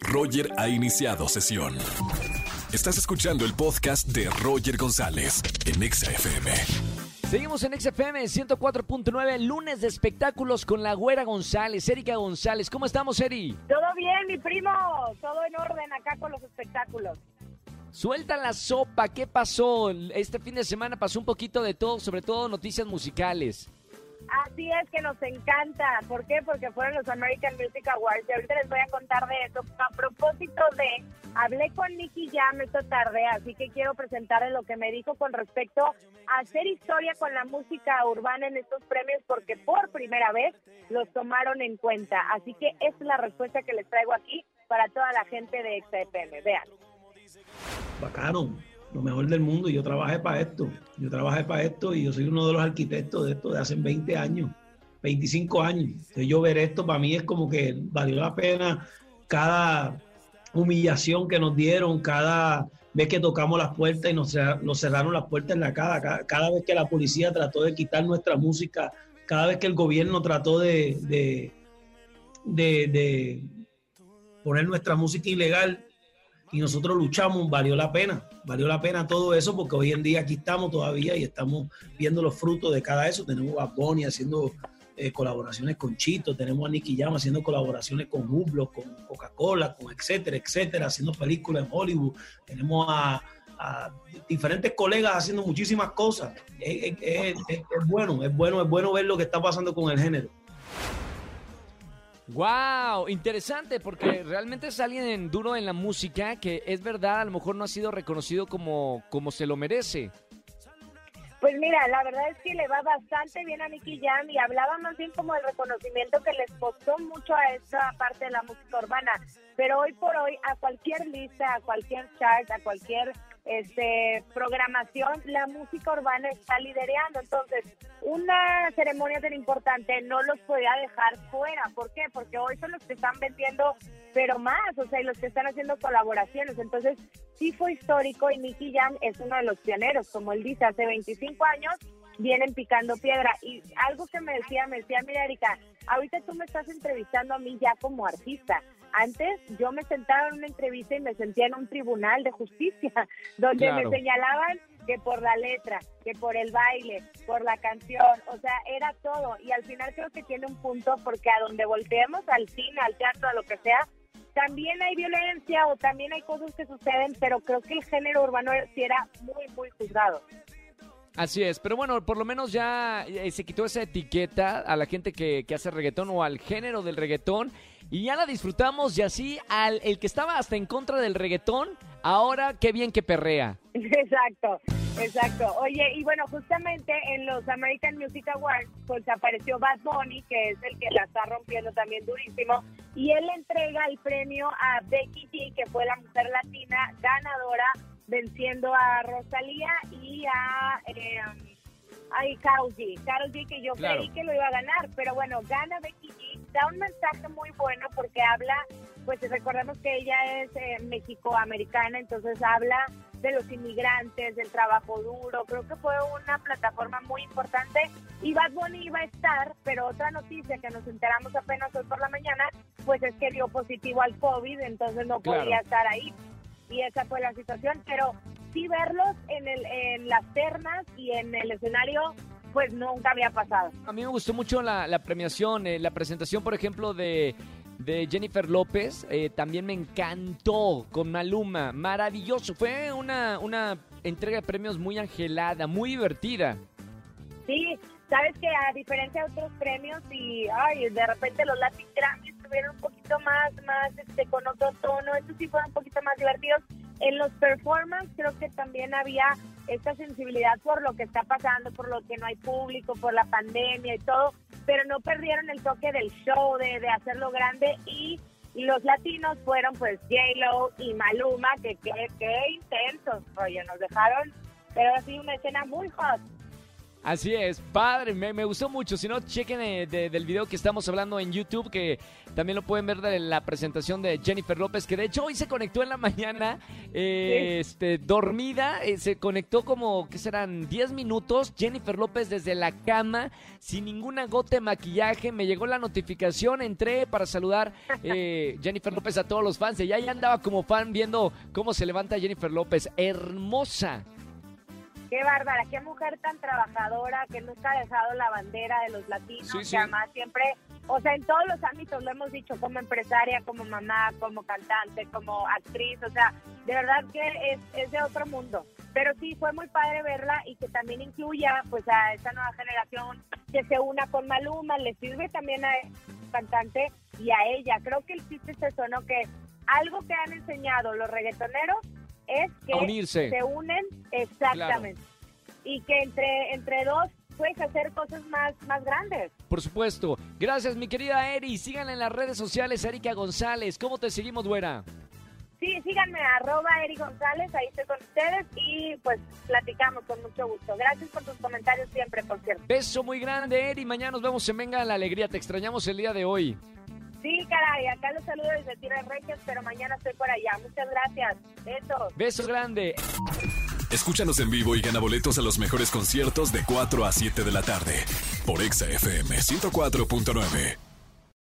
Roger ha iniciado sesión. Estás escuchando el podcast de Roger González en Exa FM. Seguimos en XFM 104.9, lunes de espectáculos con la güera González, Erika González. ¿Cómo estamos, Eri? Todo bien, mi primo. Todo en orden acá con los espectáculos. Suelta la sopa, ¿qué pasó? Este fin de semana pasó un poquito de todo, sobre todo noticias musicales. Así es que nos encanta. ¿Por qué? Porque fueron los American Music Awards y ahorita les voy a contar de eso. A propósito de, hablé con Nicky Jam esta tarde, así que quiero presentarle lo que me dijo con respecto a hacer historia con la música urbana en estos premios porque por primera vez los tomaron en cuenta. Así que es la respuesta que les traigo aquí para toda la gente de XFM. Vean. Bacano lo mejor del mundo. Y yo trabajé para esto. Yo trabajé para esto y yo soy uno de los arquitectos de esto de hace 20 años, 25 años. Entonces yo ver esto para mí es como que valió la pena cada humillación que nos dieron, cada vez que tocamos las puertas y nos, cerraron las puertas en la cara, cada, vez que la policía trató de quitar nuestra música, cada vez que el gobierno trató de, de, de poner nuestra música ilegal, y nosotros luchamos, valió la pena, valió la pena todo eso porque hoy en día aquí estamos todavía y estamos viendo los frutos de cada eso. Tenemos a Bonnie haciendo eh, colaboraciones con Chito, tenemos a Nicky Jam haciendo colaboraciones con Hublot, con Coca-Cola, con etcétera, etcétera, haciendo películas en Hollywood. Tenemos a, diferentes colegas haciendo muchísimas cosas. es bueno, es bueno, es bueno ver lo que está pasando con el género. Wow, interesante porque realmente es alguien duro en la música que es verdad, a lo mejor no ha sido reconocido como, como se lo merece. Pues mira, la verdad es que le va bastante bien a Nicky Jam y hablaba más bien como el reconocimiento que les costó mucho a esa parte de la música urbana. Pero hoy por hoy, a cualquier lista, a cualquier chart, a cualquier este, programación, la música urbana está liderando. Entonces, una ceremonia tan importante no los podía dejar fuera. ¿Por qué? Porque hoy son los que están vendiendo, pero más, o sea, los que están haciendo colaboraciones. Entonces, sí fue histórico y Nicky Jam es uno de los pioneros, como él dice, hace 25 años vienen picando piedra. Y algo que me decía, me decía, mira Erika, ahorita tú me estás entrevistando a mí ya como artista. Antes yo me sentaba en una entrevista y me sentía en un tribunal de justicia, donde me señalaban que por la letra, que por el baile, por la canción, o sea, era todo. Y al final creo que tiene un punto porque a donde volteemos, al cine, al teatro, a lo que sea, también hay violencia o también hay cosas que suceden, pero creo que el género urbano sí era muy, muy juzgado. Así es, pero bueno, por lo menos ya eh, se quitó esa etiqueta a la gente que, hace reggaetón o al género del reggaetón y ya la disfrutamos y así al el que estaba hasta en contra del reggaetón, ahora qué bien que perrea. Exacto, exacto. Oye, y bueno, justamente en los American Music Awards, pues apareció Bad Bunny, que es el que la está rompiendo también durísimo, y él entrega el premio a Becky G, que fue la mujer latina ganadora venciendo a Rosalía y a eh, ay, Karol G. Karol G que yo creí que lo iba a ganar, pero bueno, gana Becky G. Da un mensaje muy bueno porque habla, pues recordemos que ella es eh, mexicoamericana, entonces habla de los inmigrantes, del trabajo duro. Creo que fue una plataforma muy importante y Bad Bunny iba a estar, pero otra noticia que nos enteramos apenas hoy por la mañana, pues es que dio positivo al COVID, entonces no podía estar ahí y esa fue la situación, pero sí verlos en, el, en las ternas y en el escenario pues nunca había pasado. A mí me gustó mucho la, premiación, eh, la presentación, por ejemplo, de, de Jennifer López. Eh, también me encantó con Maluma. Maravilloso. Fue una, una entrega de premios muy angelada, muy divertida. Sí, sabes que a diferencia de otros premios y ay, de repente los Latin Grammys estuvieron un poquito más, más este, con otro tono, estos sí fueron un poquito más divertidos. En los performances creo que también había esta sensibilidad por lo que está pasando, por lo que no hay público, por la pandemia y todo, pero no perdieron el toque del show, de, de hacerlo grande y los latinos fueron pues J-Lo y Maluma, que qué intensos, oye, nos dejaron, pero así una escena muy hot. Así es, padre, me, me gustó mucho. Si no, chequen eh, de- del video que estamos hablando en YouTube, que también lo pueden ver de la presentación de Jennifer López, que de hecho hoy se conectó en la mañana, eh, este, dormida, eh, se conectó como, ¿qué serán? 10 minutos. Jennifer López desde la cama, sin ninguna gota de maquillaje. Me llegó la notificación, entré para saludar eh, Jennifer López a todos los fans. Y ahí andaba como fan viendo cómo se levanta Jennifer López. Hermosa. Qué bárbara, qué mujer tan trabajadora que nunca ha dejado la bandera de los latinos, Sí, sí. que además siempre, o sea, en todos los ámbitos lo hemos dicho, como empresaria, como mamá, como cantante, como actriz, o sea, de verdad que es, es de otro mundo. Pero sí, fue muy padre verla y que también incluya pues a esta nueva generación que se una con Maluma, le sirve también a el cantante y a ella. Creo que el chiste es eso, ¿no? Que algo que han enseñado los reggaetoneros es que unirse. se unen exactamente y que entre entre dos puedes hacer cosas más más grandes. Por supuesto. Gracias, mi querida Eri. Síganla en las redes sociales, Erika González. ¿Cómo te seguimos, güera? Sí, síganme arroba Eri González, ahí estoy con ustedes y pues platicamos con mucho gusto. Gracias por tus comentarios siempre, por cierto. Beso muy grande, Eri. Mañana nos vemos en Venga la Alegría. Te extrañamos el día de hoy. Sí, caray, acá los saludo desde Tierra Regias, pero mañana estoy por allá. Muchas gracias. Besos. Beso grande. Escúchanos en vivo y gana boletos a los mejores conciertos de 4 a 7 de la tarde por Exa FM 104.9.